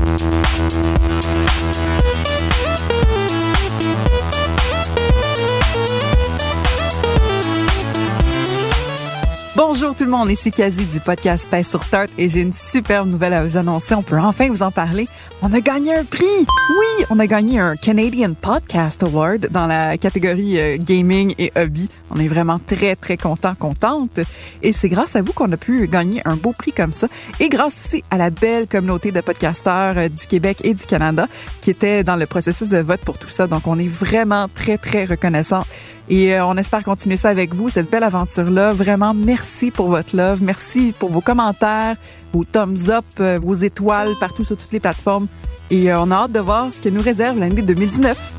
Thank you. Bonjour tout le monde, ici Kazi du podcast Space sur Start et j'ai une superbe nouvelle à vous annoncer. On peut enfin vous en parler. On a gagné un prix! Oui, on a gagné un Canadian Podcast Award dans la catégorie euh, gaming et hobby. On est vraiment très, très content, contente. Et c'est grâce à vous qu'on a pu gagner un beau prix comme ça. Et grâce aussi à la belle communauté de podcasteurs euh, du Québec et du Canada qui étaient dans le processus de vote pour tout ça. Donc, on est vraiment très, très reconnaissant. Et euh, on espère continuer ça avec vous, cette belle aventure-là. Vraiment, merci pour votre love. Merci pour vos commentaires, vos thumbs up, euh, vos étoiles partout sur toutes les plateformes. Et euh, on a hâte de voir ce que nous réserve l'année 2019.